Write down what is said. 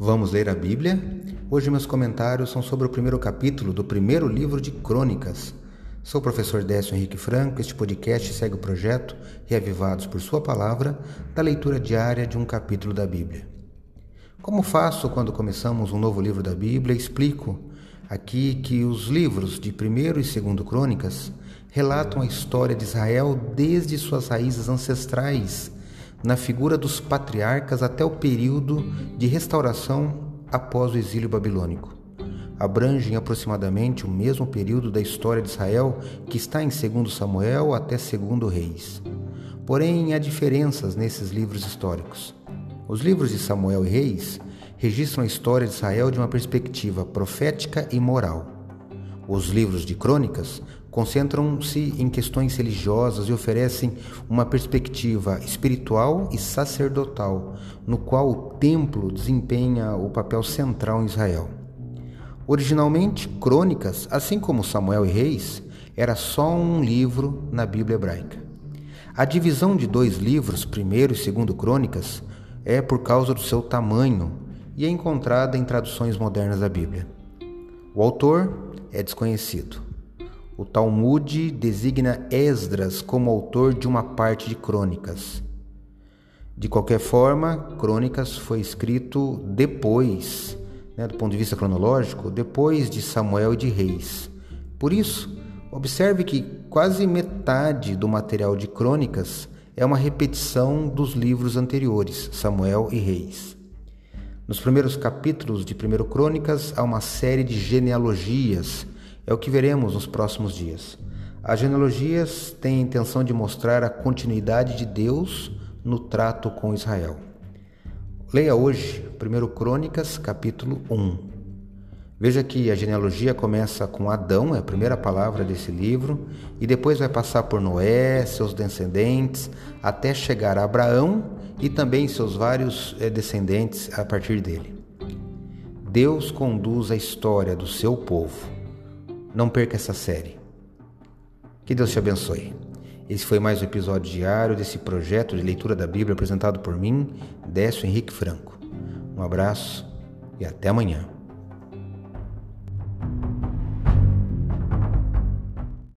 Vamos ler a Bíblia? Hoje meus comentários são sobre o primeiro capítulo do primeiro livro de Crônicas. Sou o professor Décio Henrique Franco. Este podcast segue o projeto Reavivados por Sua Palavra, da leitura diária de um capítulo da Bíblia. Como faço quando começamos um novo livro da Bíblia, explico aqui que os livros de 1 e 2 Crônicas relatam a história de Israel desde suas raízes ancestrais na figura dos patriarcas até o período de restauração após o exílio babilônico. Abrangem aproximadamente o mesmo período da história de Israel que está em 2 Samuel até 2 Reis. Porém, há diferenças nesses livros históricos. Os livros de Samuel e Reis registram a história de Israel de uma perspectiva profética e moral. Os livros de crônicas concentram-se em questões religiosas e oferecem uma perspectiva espiritual e sacerdotal, no qual o templo desempenha o papel central em Israel. Originalmente, Crônicas, assim como Samuel e Reis, era só um livro na Bíblia hebraica. A divisão de dois livros, primeiro e segundo Crônicas, é por causa do seu tamanho e é encontrada em traduções modernas da Bíblia. O autor é desconhecido. O Talmud designa Esdras como autor de uma parte de Crônicas. De qualquer forma, Crônicas foi escrito depois, né, do ponto de vista cronológico, depois de Samuel e de Reis. Por isso, observe que quase metade do material de Crônicas é uma repetição dos livros anteriores, Samuel e Reis. Nos primeiros capítulos de 1 Crônicas há uma série de genealogias é o que veremos nos próximos dias. As genealogias têm a intenção de mostrar a continuidade de Deus no trato com Israel. Leia hoje 1 Crônicas, capítulo 1. Veja que a genealogia começa com Adão, é a primeira palavra desse livro, e depois vai passar por Noé, seus descendentes, até chegar a Abraão e também seus vários eh, descendentes a partir dele. Deus conduz a história do seu povo não perca essa série. Que Deus te abençoe. Esse foi mais um episódio diário desse projeto de leitura da Bíblia apresentado por mim, Décio Henrique Franco. Um abraço e até amanhã.